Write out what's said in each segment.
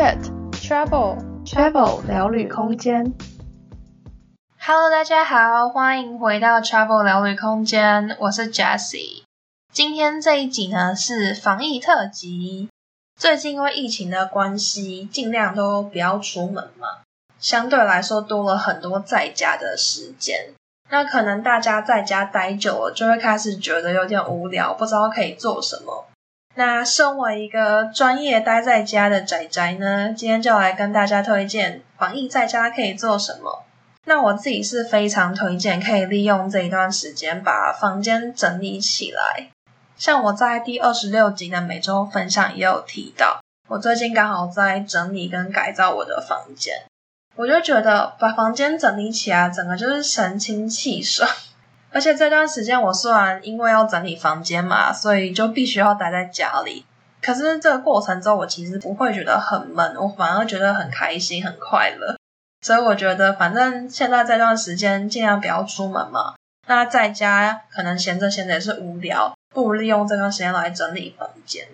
Chat Travel Travel 聊旅空间。Hello，大家好，欢迎回到 Travel 聊旅空间，我是 Jessie。今天这一集呢是防疫特辑。最近因为疫情的关系，尽量都不要出门嘛，相对来说多了很多在家的时间。那可能大家在家待久了，就会开始觉得有点无聊，不知道可以做什么。那身为一个专业待在家的宅宅呢，今天就来跟大家推荐防疫在家可以做什么。那我自己是非常推荐可以利用这一段时间把房间整理起来。像我在第二十六集的每周分享也有提到，我最近刚好在整理跟改造我的房间。我就觉得把房间整理起来，整个就是神清气爽。而且这段时间我虽然因为要整理房间嘛，所以就必须要待在家里。可是这个过程中，我其实不会觉得很闷，我反而觉得很开心、很快乐。所以我觉得，反正现在这段时间尽量不要出门嘛。那在家可能闲着闲着也是无聊，不如利用这段时间来整理房间。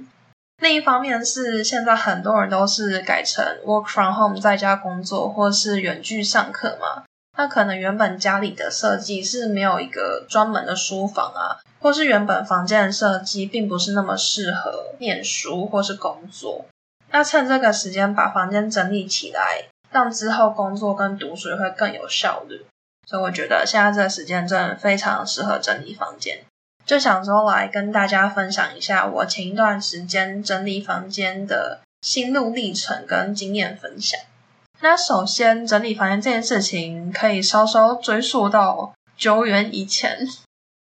另一方面是，现在很多人都是改成 work from home，在家工作，或是远距上课嘛。那可能原本家里的设计是没有一个专门的书房啊，或是原本房间的设计并不是那么适合念书或是工作。那趁这个时间把房间整理起来，让之后工作跟读书会更有效率。所以我觉得现在这个时间真的非常适合整理房间。就想说来跟大家分享一下我前一段时间整理房间的心路历程跟经验分享。那首先整理房间这件事情可以稍稍追溯到久远以前，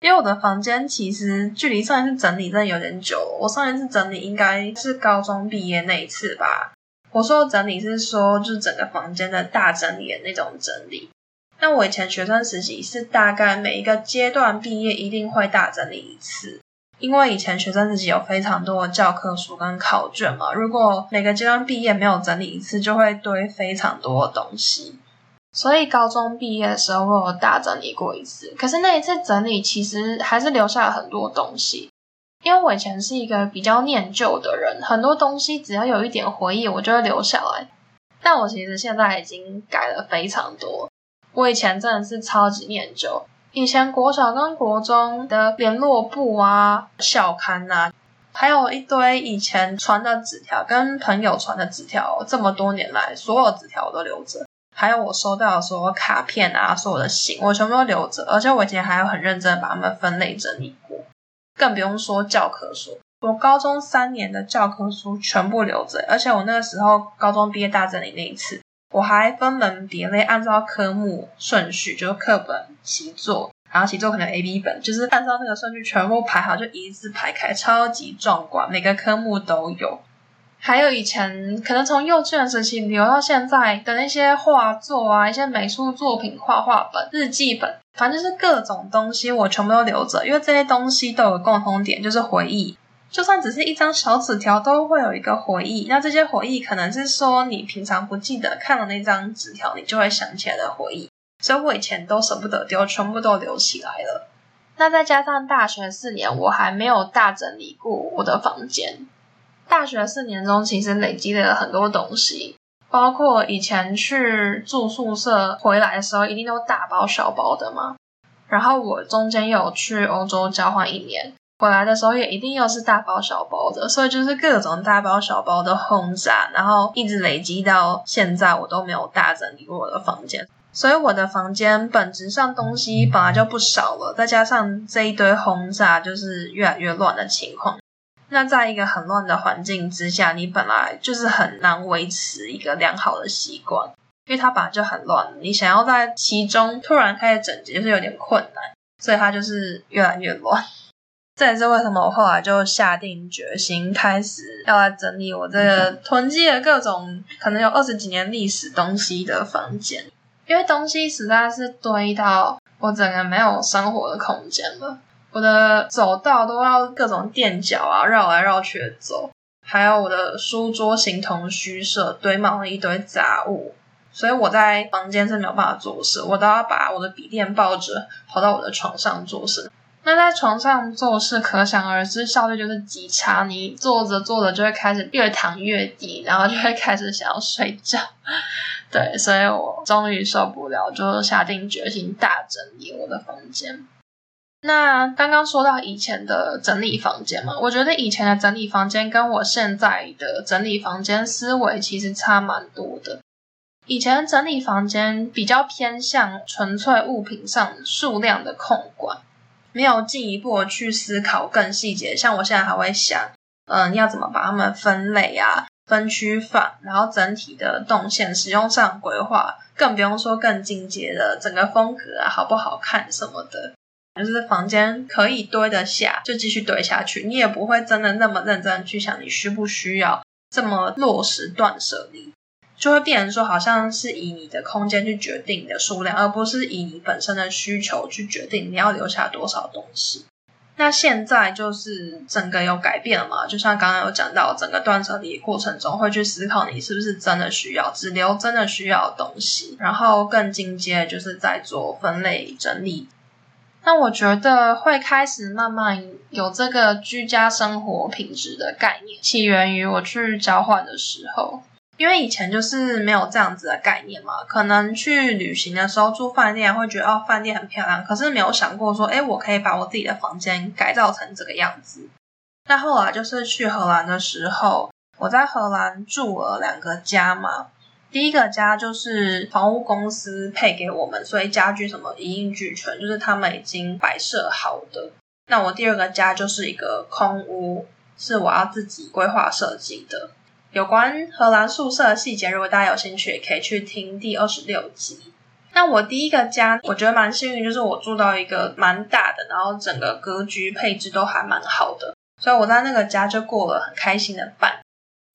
因为我的房间其实距离上一次整理真的有点久。我上一次整理应该是高中毕业那一次吧。我说整理是说就是整个房间的大整理的那种整理。那我以前学生时期是大概每一个阶段毕业一定会大整理一次，因为以前学生自己有非常多的教科书跟考卷嘛，如果每个阶段毕业没有整理一次，就会堆非常多的东西。所以高中毕业的时候我有大整理过一次，可是那一次整理其实还是留下了很多东西，因为我以前是一个比较念旧的人，很多东西只要有一点回忆，我就会留下来。但我其实现在已经改了非常多。我以前真的是超级念旧，以前国小跟国中的联络簿啊、校刊啊，还有一堆以前传的纸条，跟朋友传的纸条，这么多年来，所有纸条我都留着，还有我收到的所有卡片啊、所有的信，我全部都留着，而且我以前还有很认真的把它们分类整理过，更不用说教科书，我高中三年的教科书全部留着，而且我那个时候高中毕业大整理那一次。我还分门别类，按照科目顺序，就是课本、习作，然后习作可能 A、B 本，就是按照那个顺序全部排好，就一字排开，超级壮观，每个科目都有。还有以前可能从幼稚园时期留到现在的那些画作啊，一些美术作品、画画本、日记本，反正就是各种东西，我全部都留着，因为这些东西都有共同点，就是回忆。就算只是一张小纸条，都会有一个回忆。那这些回忆可能是说你平常不记得，看了那张纸条，你就会想起来的回忆。所以我以前都舍不得丢，全部都留起来了。那再加上大学四年，我还没有大整理过我的房间。大学四年中，其实累积了很多东西，包括以前去住宿舍回来的时候，一定都大包小包的嘛。然后我中间有去欧洲交换一年。回来的时候也一定又是大包小包的，所以就是各种大包小包的轰炸，然后一直累积到现在，我都没有大整理过我的房间。所以我的房间本质上东西本来就不少了，再加上这一堆轰炸，就是越来越乱的情况。那在一个很乱的环境之下，你本来就是很难维持一个良好的习惯，因为它本来就很乱，你想要在其中突然开始整洁，就是有点困难，所以它就是越来越乱。这也是为什么我后来就下定决心，开始要来整理我这个囤积了各种可能有二十几年历史东西的房间，因为东西实在是堆到我整个没有生活的空间了。我的走道都要各种垫脚啊，绕来绕去的走，还有我的书桌形同虚设，堆满了一堆杂物，所以我在房间是没有办法做事，我都要把我的笔电抱着跑到我的床上做事。那在床上做事，可想而知效率就是极差。你坐着坐着就会开始越躺越低，然后就会开始想要睡觉。对，所以我终于受不了，就下定决心大整理我的房间。那刚刚说到以前的整理房间嘛，我觉得以前的整理房间跟我现在的整理房间思维其实差蛮多的。以前整理房间比较偏向纯粹物品上数量的控管。没有进一步去思考更细节，像我现在还会想，嗯，要怎么把它们分类啊、分区放，然后整体的动线使用上规划，更不用说更进阶的整个风格啊，好不好看什么的，就是房间可以堆得下就继续堆下去，你也不会真的那么认真去想你需不需要这么落实断舍离。就会变成说，好像是以你的空间去决定你的数量，而不是以你本身的需求去决定你要留下多少东西。那现在就是整个有改变了嘛？就像刚刚有讲到，整个断舍离过程中会去思考你是不是真的需要，只留真的需要的东西，然后更进阶就是在做分类整理。那我觉得会开始慢慢有这个居家生活品质的概念，起源于我去交换的时候。因为以前就是没有这样子的概念嘛，可能去旅行的时候住饭店会觉得哦，饭店很漂亮，可是没有想过说，诶，我可以把我自己的房间改造成这个样子。那后来就是去荷兰的时候，我在荷兰住了两个家嘛，第一个家就是房屋公司配给我们，所以家具什么一应俱全，就是他们已经摆设好的。那我第二个家就是一个空屋，是我要自己规划设计的。有关荷兰宿舍的细节，如果大家有兴趣，也可以去听第二十六集。那我第一个家，我觉得蛮幸运，就是我住到一个蛮大的，然后整个格局配置都还蛮好的，所以我在那个家就过了很开心的半。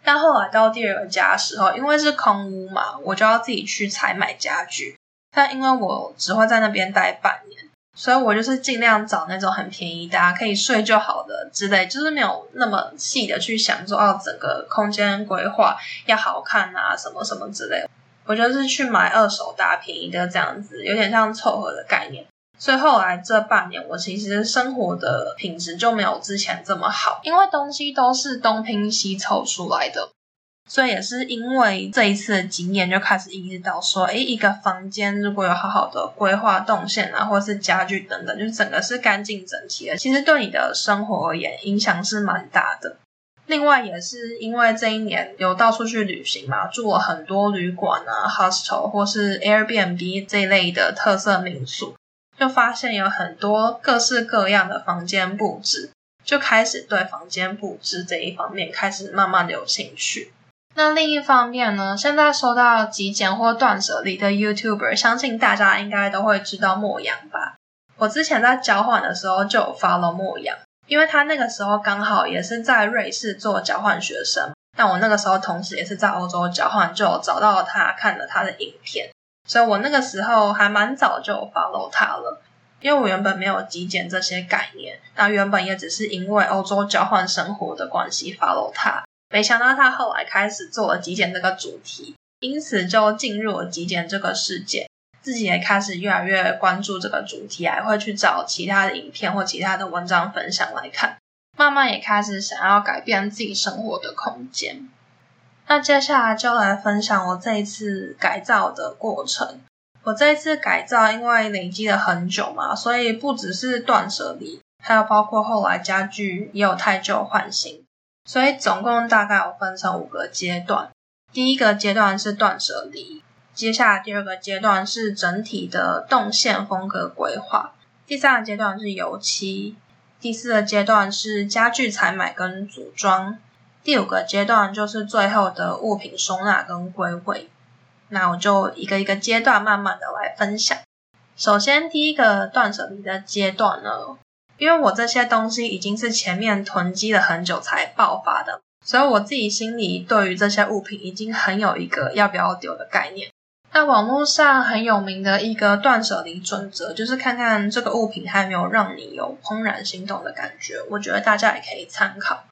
但后来到第二个家的时候，因为是空屋嘛，我就要自己去采买家具。但因为我只会在那边待半年。所以我就是尽量找那种很便宜，大家可以睡就好的之类，就是没有那么细的去想说，哦，整个空间规划要好看啊，什么什么之类。我就是去买二手大便宜的这样子，有点像凑合的概念。所以后来这半年，我其实生活的品质就没有之前这么好，因为东西都是东拼西凑出来的。所以也是因为这一次的经验，就开始意识到说，诶，一个房间如果有好好的规划动线啊，或是家具等等，就是整个是干净整齐的，其实对你的生活而言影响是蛮大的。另外也是因为这一年有到处去旅行嘛，住了很多旅馆啊、hostel 或是 Airbnb 这一类的特色民宿，就发现有很多各式各样的房间布置，就开始对房间布置这一方面开始慢慢的有兴趣。那另一方面呢，现在收到极简或断舍离的 YouTuber，相信大家应该都会知道莫阳吧？我之前在交换的时候就有 follow 莫阳，因为他那个时候刚好也是在瑞士做交换学生，但我那个时候同时也是在欧洲交换，就有找到了他，看了他的影片，所以我那个时候还蛮早就 follow 他了，因为我原本没有极简这些概念，那原本也只是因为欧洲交换生活的关系 follow 他。没想到他后来开始做了极简这个主题，因此就进入了极简这个世界，自己也开始越来越关注这个主题，还会去找其他的影片或其他的文章分享来看，慢慢也开始想要改变自己生活的空间。那接下来就来分享我这一次改造的过程。我这一次改造因为累积了很久嘛，所以不只是断舍离，还有包括后来家具也有汰旧换新。所以总共大概有分成五个阶段，第一个阶段是断舍离，接下来第二个阶段是整体的动线风格规划，第三个阶段是油漆，第四个阶段是家具采买跟组装，第五个阶段就是最后的物品收纳跟归位。那我就一个一个阶段慢慢的来分享。首先第一个断舍离的阶段呢。因为我这些东西已经是前面囤积了很久才爆发的，所以我自己心里对于这些物品已经很有一个要不要丢的概念。那网络上很有名的一个断舍离准则，就是看看这个物品还没有让你有怦然心动的感觉，我觉得大家也可以参考。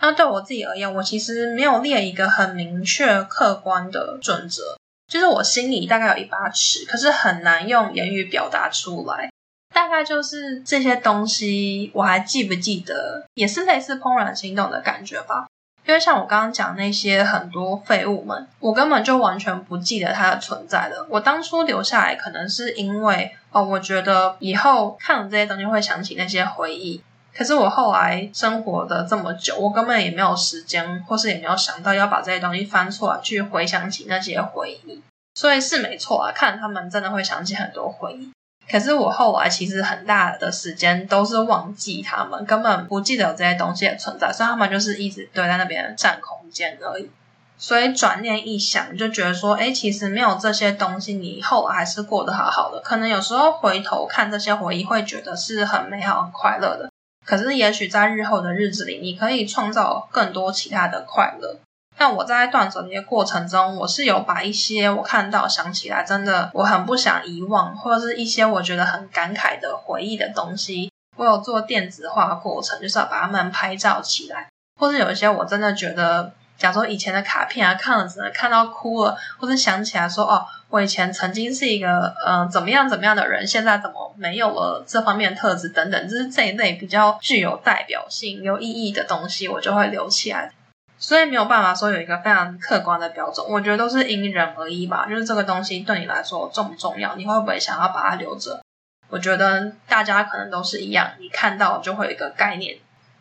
那对我自己而言，我其实没有列一个很明确客观的准则，就是我心里大概有一把尺，可是很难用言语表达出来。大概就是这些东西，我还记不记得，也是类似怦然心动的感觉吧。因为像我刚刚讲那些很多废物们，我根本就完全不记得它的存在了。我当初留下来，可能是因为哦，我觉得以后看了这些东西会想起那些回忆。可是我后来生活的这么久，我根本也没有时间，或是也没有想到要把这些东西翻出来去回想起那些回忆。所以是没错啊，看他们真的会想起很多回忆。可是我后来其实很大的时间都是忘记他们，根本不记得有这些东西的存在，所以他们就是一直堆在那边占空间而已。所以转念一想，就觉得说，诶，其实没有这些东西，你后来还是过得好好的。可能有时候回头看这些回忆，会觉得是很美好、很快乐的。可是也许在日后的日子里，你可以创造更多其他的快乐。但我在断舍离的过程中，我是有把一些我看到、想起来，真的我很不想遗忘，或者是一些我觉得很感慨的回忆的东西，我有做电子化过程，就是要把它们拍照起来，或者有一些我真的觉得，假如说以前的卡片啊，看了只能看到哭了，或者想起来说，哦，我以前曾经是一个嗯、怎么样怎么样的人，现在怎么没有了这方面的特质等等，就是这一类比较具有代表性、有意义的东西，我就会留起来。所以没有办法说有一个非常客观的标准，我觉得都是因人而异吧。就是这个东西对你来说重不重要，你会不会想要把它留着？我觉得大家可能都是一样，你看到就会有一个概念。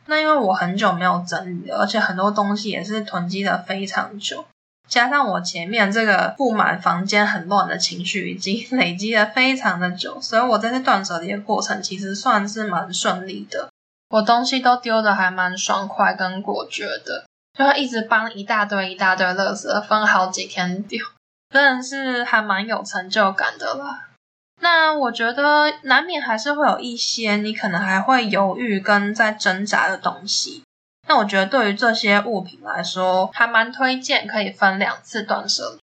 那因为我很久没有整理了，而且很多东西也是囤积的非常久，加上我前面这个布满房间很乱的情绪已经累积了非常的久，所以我在这断舍离的过程其实算是蛮顺利的。我东西都丢的还蛮爽快跟果决的。就会一直帮一大堆一大堆垃圾分好几天丢，真的是还蛮有成就感的啦。那我觉得难免还是会有一些你可能还会犹豫跟在挣扎的东西。那我觉得对于这些物品来说，还蛮推荐可以分两次断舍离。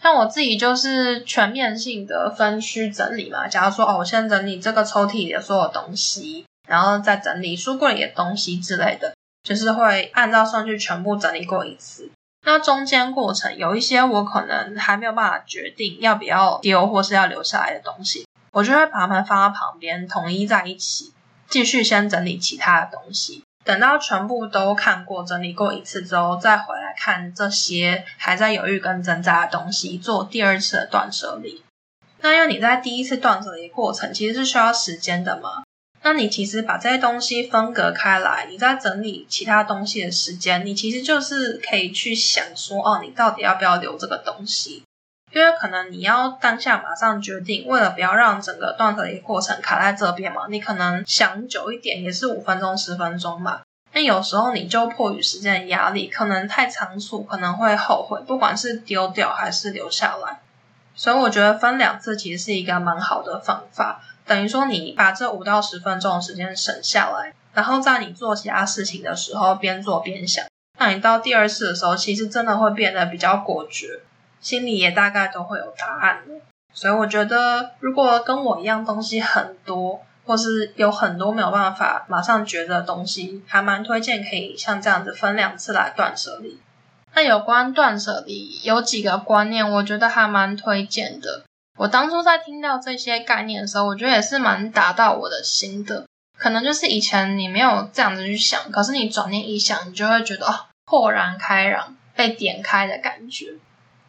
像我自己就是全面性的分区整理嘛，假如说哦，我先整理这个抽屉里的所有东西，然后再整理书柜里的东西之类的。就是会按照顺序全部整理过一次，那中间过程有一些我可能还没有办法决定要不要丢或是要留下来的东西，我就会把它们放在旁边统一在一起，继续先整理其他的东西，等到全部都看过整理过一次之后，再回来看这些还在犹豫跟挣扎的东西，做第二次的断舍离。那因为你在第一次断舍离过程其实是需要时间的嘛。那你其实把这些东西分隔开来，你在整理其他东西的时间，你其实就是可以去想说，哦，你到底要不要留这个东西？因为可能你要当下马上决定，为了不要让整个断舍离过程卡在这边嘛，你可能想久一点也是五分钟、十分钟嘛。那有时候你就迫于时间的压力，可能太仓促，可能会后悔，不管是丢掉还是留下来。所以我觉得分两次其实是一个蛮好的方法。等于说，你把这五到十分钟的时间省下来，然后在你做其他事情的时候边做边想，那你到第二次的时候，其实真的会变得比较果决，心里也大概都会有答案了。所以我觉得，如果跟我一样东西很多，或是有很多没有办法马上觉得的东西，还蛮推荐可以像这样子分两次来断舍离。那有关断舍离，有几个观念，我觉得还蛮推荐的。我当初在听到这些概念的时候，我觉得也是蛮打到我的心的。可能就是以前你没有这样子去想，可是你转念一想，你就会觉得哦，豁然开朗，被点开的感觉。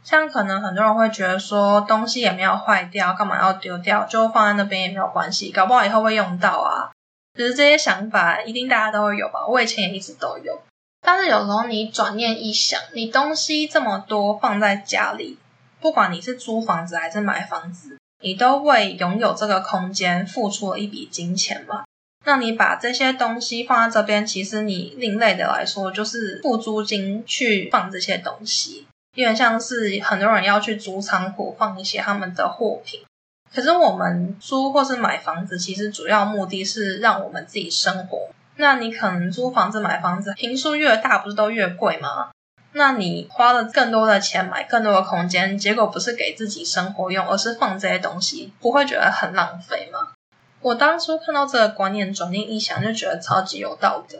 像可能很多人会觉得说，东西也没有坏掉，干嘛要丢掉？就放在那边也没有关系，搞不好以后会用到啊。其实这些想法一定大家都会有吧？我以前也一直都有。但是有时候你转念一想，你东西这么多放在家里。不管你是租房子还是买房子，你都为拥有这个空间付出了一笔金钱嘛。那你把这些东西放在这边，其实你另类的来说，就是付租金去放这些东西，有点像是很多人要去租仓库放一些他们的货品。可是我们租或是买房子，其实主要目的是让我们自己生活。那你可能租房子买房子，坪数越大，不是都越贵吗？那你花了更多的钱买更多的空间，结果不是给自己生活用，而是放这些东西，不会觉得很浪费吗？我当初看到这个观念，转念一想，就觉得超级有道理。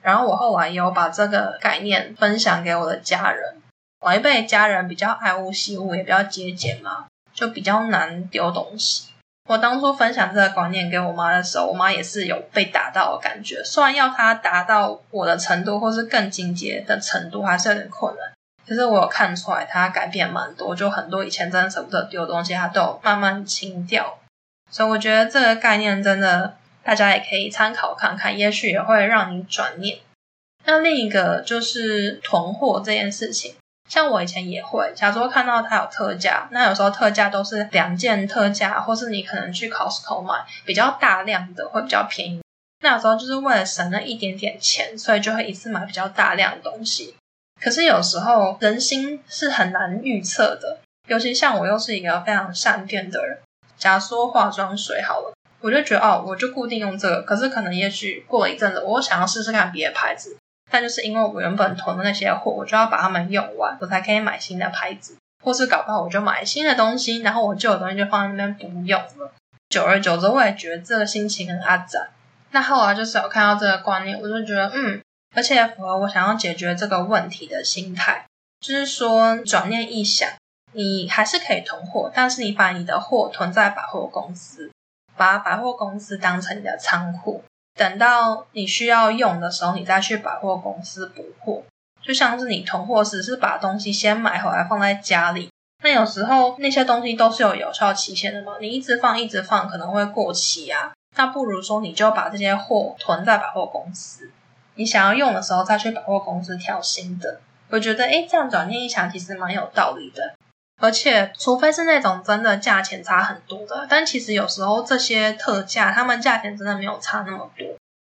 然后我后来也有把这个概念分享给我的家人。老一辈家人比较爱物惜物，也比较节俭嘛，就比较难丢东西。我当初分享这个观念给我妈的时候，我妈也是有被打到的感觉。虽然要她达到我的程度，或是更进阶的程度，还是有点困难。可是我有看出来，她改变蛮多，就很多以前真的舍不得丢的东西，她都有慢慢清掉。所以我觉得这个概念真的，大家也可以参考看看，也许也会让你转念。那另一个就是囤货这件事情。像我以前也会，假如说看到它有特价，那有时候特价都是两件特价，或是你可能去 Costco 买比较大量的会比较便宜。那有时候就是为了省那一点点钱，所以就会一次买比较大量的东西。可是有时候人心是很难预测的，尤其像我又是一个非常善变的人。假如说化妆水好了，我就觉得哦，我就固定用这个。可是可能也许过了一阵子，我想要试试看别的牌子。但就是因为我原本囤的那些货，我就要把它们用完，我才可以买新的牌子，或是搞不好我就买新的东西，然后我旧的东西就放在那边不用了。久而久之，我也觉得这个心情很阿杂。那后来就是有看到这个观念，我就觉得嗯，而且符合我想要解决这个问题的心态，就是说转念一想，你还是可以囤货，但是你把你的货囤在百货公司，把百货公司当成你的仓库。等到你需要用的时候，你再去百货公司补货。就像是你囤货时是把东西先买回来放在家里，那有时候那些东西都是有有效期限的嘛，你一直放一直放可能会过期啊。那不如说你就把这些货囤在百货公司，你想要用的时候再去百货公司挑新的。我觉得诶，这样转念一想，其实蛮有道理的。而且，除非是那种真的价钱差很多的，但其实有时候这些特价，他们价钱真的没有差那么多。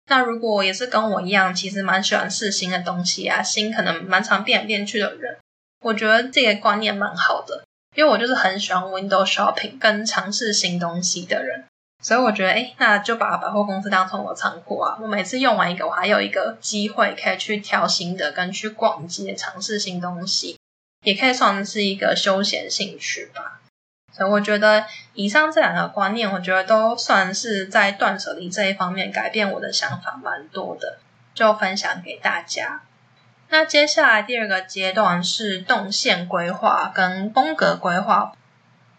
那如果也是跟我一样，其实蛮喜欢试新的东西啊，新可能蛮常变来变去的人，我觉得这个观念蛮好的，因为我就是很喜欢 window shopping 跟尝试新东西的人，所以我觉得，诶，那就把百货公司当成我仓库啊，我每次用完一个，我还有一个机会可以去挑新的，跟去逛街尝试新东西。也可以算是一个休闲兴趣吧，所以我觉得以上这两个观念，我觉得都算是在断舍离这一方面改变我的想法蛮多的，就分享给大家。那接下来第二个阶段是动线规划跟风格规划。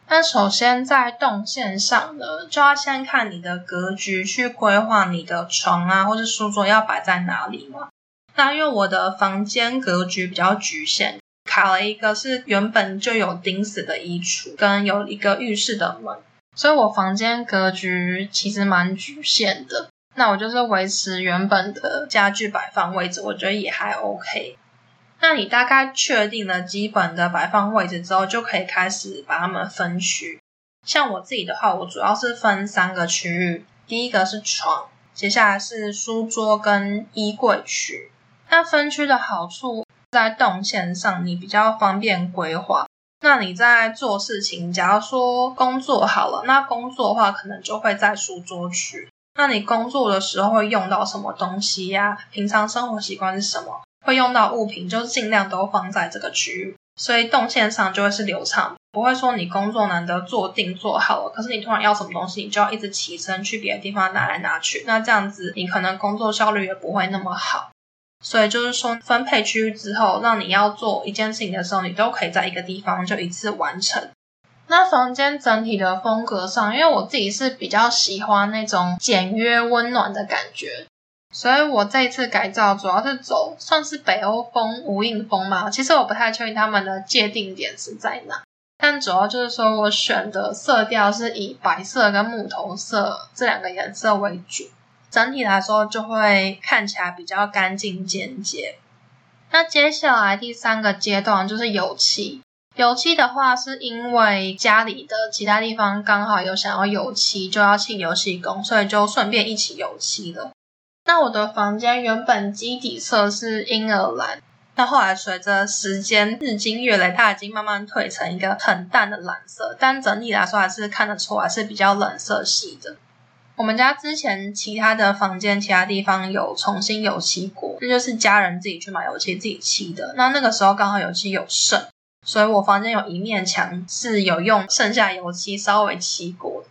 那首先在动线上呢，就要先看你的格局，去规划你的床啊，或是书桌要摆在哪里嘛。那因为我的房间格局比较局限。卡了一个是原本就有钉死的衣橱，跟有一个浴室的门，所以我房间格局其实蛮局限的。那我就是维持原本的家具摆放位置，我觉得也还 OK。那你大概确定了基本的摆放位置之后，就可以开始把它们分区。像我自己的话，我主要是分三个区域，第一个是床，接下来是书桌跟衣柜区。那分区的好处。在动线上，你比较方便规划。那你在做事情，假如说工作好了，那工作的话可能就会在书桌区。那你工作的时候会用到什么东西呀？平常生活习惯是什么？会用到物品，就是尽量都放在这个区域。所以动线上就会是流畅，不会说你工作难得坐定坐好了，可是你突然要什么东西，你就要一直起身去别的地方拿来拿去。那这样子，你可能工作效率也不会那么好。所以就是说，分配区域之后，让你要做一件事情的时候，你都可以在一个地方就一次完成。那房间整体的风格上，因为我自己是比较喜欢那种简约温暖的感觉，所以我这一次改造主要是走算是北欧风、无印风嘛。其实我不太确定他们的界定点是在哪，但主要就是说我选的色调是以白色跟木头色这两个颜色为主。整体来说就会看起来比较干净简洁。那接下来第三个阶段就是油漆。油漆的话，是因为家里的其他地方刚好有想要油漆，就要请油漆工，所以就顺便一起油漆了。那我的房间原本基底色是婴儿蓝，那后来随着时间日积月累，它已经慢慢褪成一个很淡的蓝色，但整体来说还是看得出来是比较冷色系的。我们家之前其他的房间、其他地方有重新油漆过，那就是家人自己去买油漆自己漆的。那那个时候刚好油漆有剩，所以我房间有一面墙是有用剩下油漆稍微漆过的。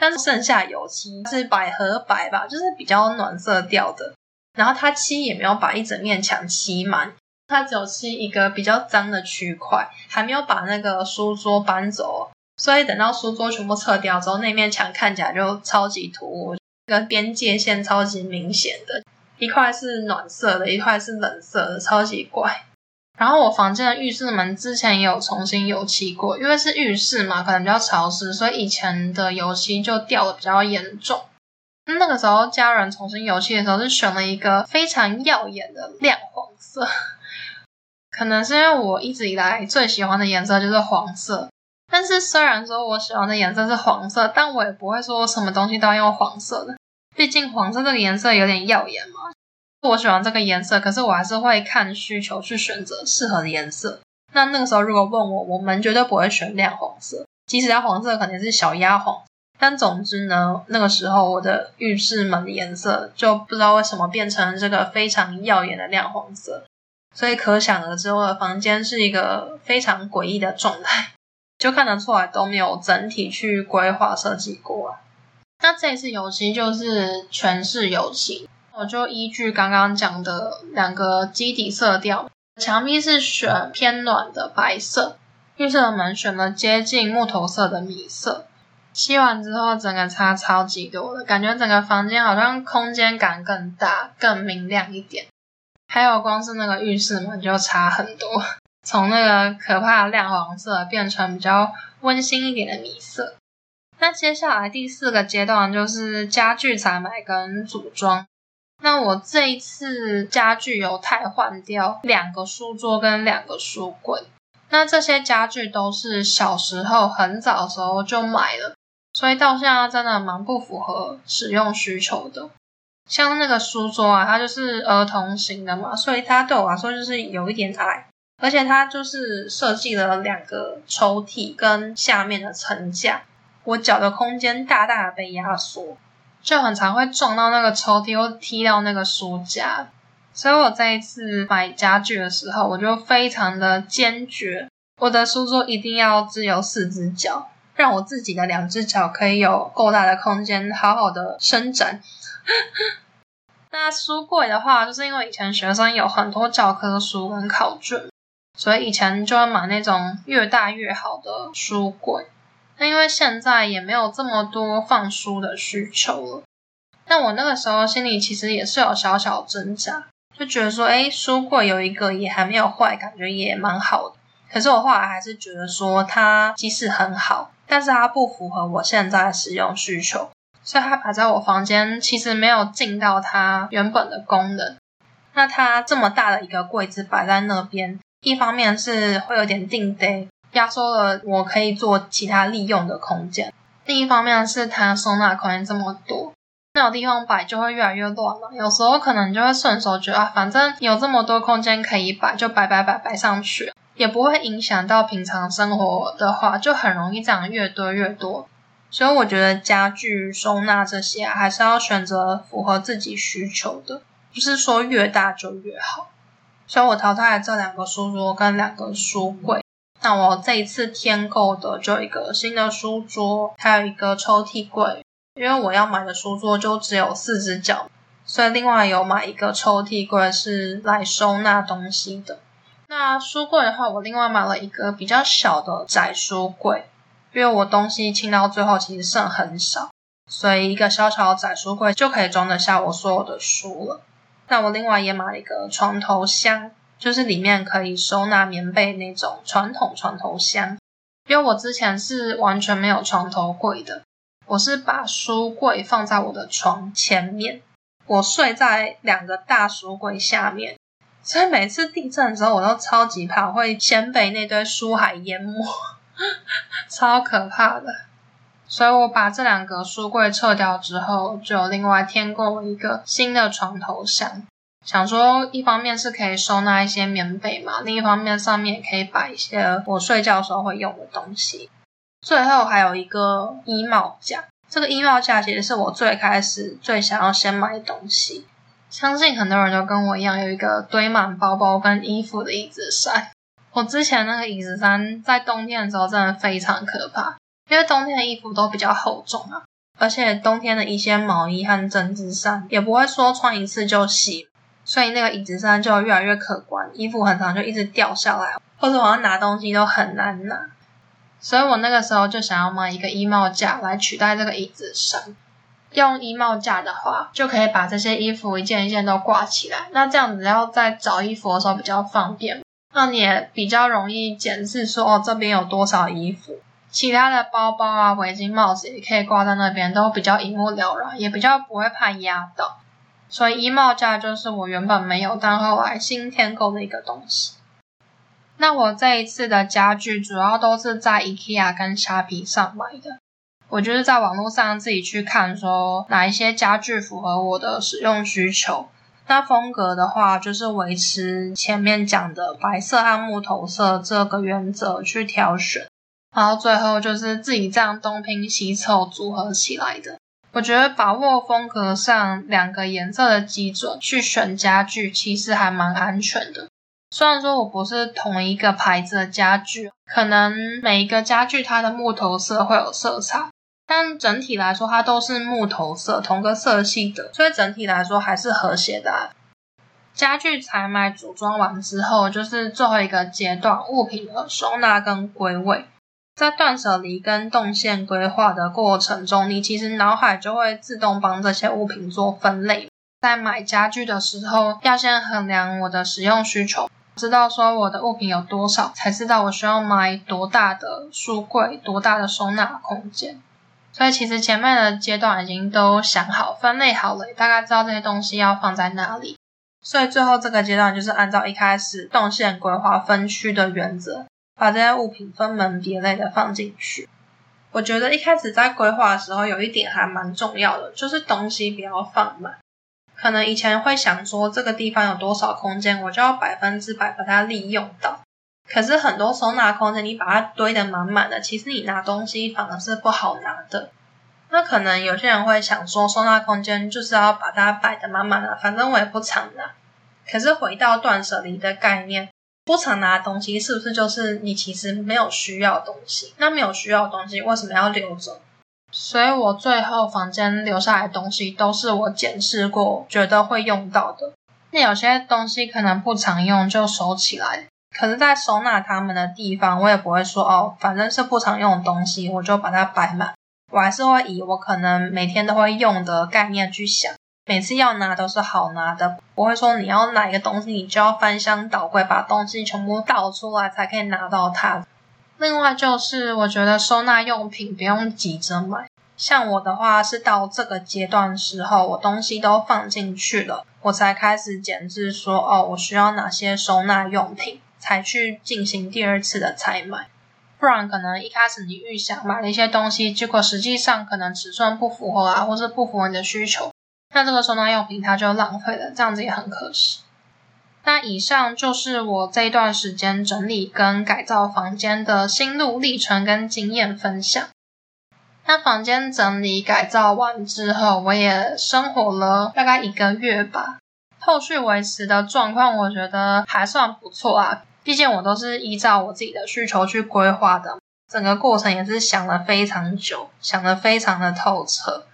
但是剩下油漆是百合白吧，就是比较暖色调的。然后它漆也没有把一整面墙漆满，它只有漆一个比较脏的区块，还没有把那个书桌搬走。所以等到书桌全部撤掉之后，那面墙看起来就超级突兀，那个边界线超级明显的，一块是暖色的，一块是冷色的，超级怪。然后我房间的浴室门之前也有重新油漆过，因为是浴室嘛，可能比较潮湿，所以以前的油漆就掉的比较严重。那个时候家人重新油漆的时候，是选了一个非常耀眼的亮黄色，可能是因为我一直以来最喜欢的颜色就是黄色。但是虽然说我喜欢的颜色是黄色，但我也不会说什么东西都要用黄色的，毕竟黄色这个颜色有点耀眼嘛。我喜欢这个颜色，可是我还是会看需求去选择适合的颜色。那那个时候如果问我，我们绝对不会选亮黄色，即使要黄色，可能是小鸭黄。但总之呢，那个时候我的浴室门的颜色就不知道为什么变成这个非常耀眼的亮黄色，所以可想而知我的房间是一个非常诡异的状态，就看得出来都没有整体去规划设计过。那这次油漆就是全是油漆。我就依据刚刚讲的两个基底色调，墙壁是选偏暖的白色，浴室的门选了接近木头色的米色。漆完之后，整个差超级多的，感觉整个房间好像空间感更大、更明亮一点。还有光是那个浴室门就差很多，从那个可怕的亮黄色变成比较温馨一点的米色。那接下来第四个阶段就是家具采买跟组装。那我这一次家具有汰换掉两个书桌跟两个书柜，那这些家具都是小时候很早的时候就买了，所以到现在真的蛮不符合使用需求的。像那个书桌啊，它就是儿童型的嘛，所以它对我来说就是有一点矮，而且它就是设计了两个抽屉跟下面的层架，我脚的空间大大的被压缩。就很常会撞到那个抽屉，或踢到那个书架，所以我这一次买家具的时候，我就非常的坚决，我的书桌一定要只有四只脚，让我自己的两只脚可以有够大的空间，好好的伸展。那书柜的话，就是因为以前学生有很多教科书跟考卷，所以以前就会买那种越大越好的书柜。那因为现在也没有这么多放书的需求了，但我那个时候心里其实也是有小小挣扎，就觉得说，哎，书柜有一个也还没有坏，感觉也蛮好的。可是我后来还是觉得说，它即使很好，但是它不符合我现在的使用需求，所以它摆在我房间其实没有尽到它原本的功能。那它这么大的一个柜子摆在那边，一方面是会有点定得。压缩了我可以做其他利用的空间。另一方面是它收纳空间这么多，那有地方摆就会越来越乱了。有时候可能就会顺手觉得啊，反正有这么多空间可以摆，就摆摆摆摆上去，也不会影响到平常生活的话，就很容易这样越堆越多。所以我觉得家具收纳这些，还是要选择符合自己需求的，不是说越大就越好。所以我淘汰了这两个书桌跟两个书柜。那我这一次添购的就一个新的书桌，还有一个抽屉柜，因为我要买的书桌就只有四只脚，所以另外有买一个抽屉柜是来收纳东西的。那书柜的话，我另外买了一个比较小的窄书柜，因为我东西清到最后其实剩很少，所以一个小小的窄书柜就可以装得下我所有的书了。那我另外也买了一个床头箱。就是里面可以收纳棉被那种传统床头箱，因为我之前是完全没有床头柜的，我是把书柜放在我的床前面，我睡在两个大书柜下面，所以每次地震的时候我都超级怕会先被那堆书海淹没，超可怕的。所以我把这两个书柜撤掉之后，就另外添购了一个新的床头箱。想说，一方面是可以收纳一些棉被嘛，另一方面上面也可以摆一些我睡觉时候会用的东西。最后还有一个衣帽架，这个衣帽架其实是我最开始最想要先买的东西。相信很多人都跟我一样，有一个堆满包包跟衣服的椅子山。我之前那个椅子山在冬天的时候真的非常可怕，因为冬天的衣服都比较厚重啊，而且冬天的一些毛衣和针织衫也不会说穿一次就洗。所以那个椅子上就越来越可观，衣服很常就一直掉下来，或者我要拿东西都很难拿。所以我那个时候就想要买一个衣帽架来取代这个椅子上。用衣帽架的话，就可以把这些衣服一件一件都挂起来。那这样子要在找衣服的时候比较方便。那你也比较容易检视说，哦，这边有多少衣服。其他的包包啊、围巾、帽子也可以挂在那边，都比较一目了然，也比较不会怕压到。所以衣帽架就是我原本没有，但后来新添购的一个东西。那我这一次的家具主要都是在 IKEA 跟虾皮上买的。我就是在网络上自己去看，说哪一些家具符合我的使用需求。那风格的话，就是维持前面讲的白色和木头色这个原则去挑选，然后最后就是自己这样东拼西凑组合起来的。我觉得把握风格上两个颜色的基准去选家具，其实还蛮安全的。虽然说我不是同一个牌子的家具，可能每一个家具它的木头色会有色差。但整体来说，它都是木头色，同个色系的，所以整体来说还是和谐的啊。家具采买组装完之后，就是最后一个阶段，物品的收纳跟归位。在断舍离跟动线规划的过程中，你其实脑海就会自动帮这些物品做分类。在买家具的时候，要先衡量我的使用需求，知道说我的物品有多少，才知道我需要买多大的书柜，多大的收纳空间。所以其实前面的阶段已经都想好、分类好了，大概知道这些东西要放在哪里。所以最后这个阶段就是按照一开始动线规划分区的原则，把这些物品分门别类的放进去。我觉得一开始在规划的时候，有一点还蛮重要的，就是东西不要放满。可能以前会想说这个地方有多少空间，我就要百分之百把它利用到。可是很多收纳空间，你把它堆得满满的，其实你拿东西反而是不好拿的。那可能有些人会想说，收纳空间就是要把它摆得满满的，反正我也不常拿。可是回到断舍离的概念，不常拿的东西是不是就是你其实没有需要的东西？那没有需要的东西为什么要留着？所以我最后房间留下来的东西都是我检视过，觉得会用到的。那有些东西可能不常用，就收起来。可是，在收纳它们的地方，我也不会说哦，反正是不常用的东西，我就把它摆满。我还是会以我可能每天都会用的概念去想，每次要拿都是好拿的，不会说你要哪一个东西，你就要翻箱倒柜，把东西全部倒出来才可以拿到它。另外就是，我觉得收纳用品不用急着买。像我的话，是到这个阶段时候，我东西都放进去了，我才开始检视说，哦，我需要哪些收纳用品。才去进行第二次的采买，不然可能一开始你预想买了一些东西，结果实际上可能尺寸不符合啊，或是不符合你的需求，那这个收纳用品它就浪费了，这样子也很可惜。那以上就是我这一段时间整理跟改造房间的心路历程跟经验分享。那房间整理改造完之后，我也生活了大概一个月吧。后续维持的状况，我觉得还算不错啊。毕竟我都是依照我自己的需求去规划的，整个过程也是想了非常久，想得非常的透彻。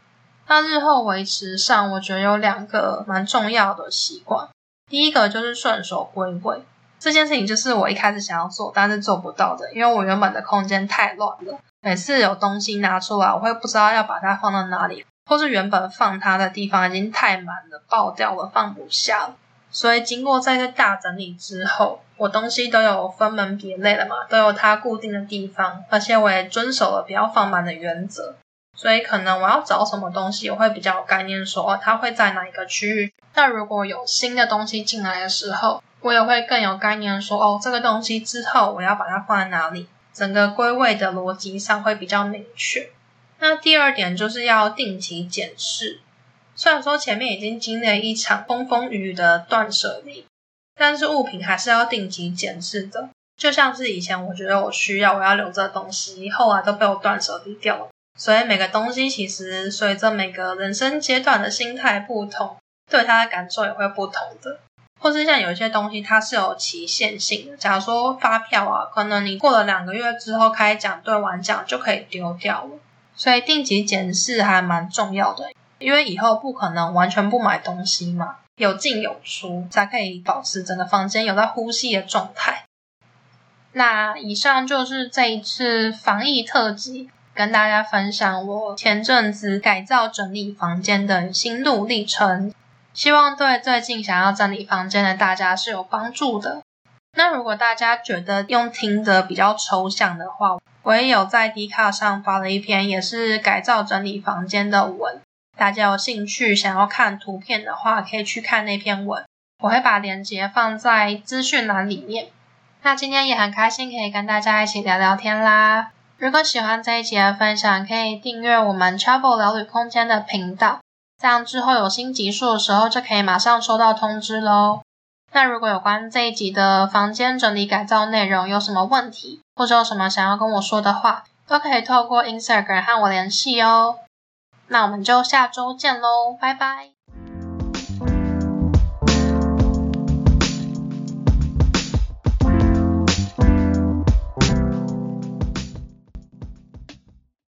那日后维持上，我觉得有两个蛮重要的习惯。第一个就是顺手归位，这件事情就是我一开始想要做，但是做不到的，因为我原本的空间太乱了。每次有东西拿出来，我会不知道要把它放到哪里。或是原本放它的地方已经太满了，爆掉了，放不下了。所以经过这个大整理之后，我东西都有分门别类了嘛，都有它固定的地方，而且我也遵守了不要放满的原则。所以可能我要找什么东西，我会比较有概念说，哦，它会在哪一个区域。那如果有新的东西进来的时候，我也会更有概念说，哦，这个东西之后我要把它放在哪里，整个归位的逻辑上会比较明确。那第二点就是要定期检视。虽然说前面已经经历了一场风风雨雨的断舍离，但是物品还是要定期检视的。就像是以前我觉得我需要，我要留着东西，后来都被我断舍离掉了。所以每个东西其实随着每个人生阶段的心态不同，对它的感受也会不同的。或是像有一些东西它是有期限性的，假如说发票啊，可能你过了两个月之后开奖兑完奖就可以丢掉了。所以定期检视还蛮重要的，因为以后不可能完全不买东西嘛，有进有出才可以保持整个房间有在呼吸的状态。那以上就是这一次防疫特辑，跟大家分享我前阵子改造整理房间的心路历程，希望对最近想要整理房间的大家是有帮助的。那如果大家觉得用听的比较抽象的话，我也有在 Dcard 上发了一篇也是改造整理房间的文，大家有兴趣想要看图片的话，可以去看那篇文，我会把链接放在资讯栏里面。那今天也很开心可以跟大家一起聊聊天啦。如果喜欢这一集的分享，可以订阅我们 Travel 聊旅空间的频道，这样之后有新集数的时候就可以马上收到通知喽。那如果有关这一集的房间整理改造内容有什么问题，或者有什么想要跟我说的话，都可以透过 Instagram 和我联系哦。那我们就下周见喽，拜拜。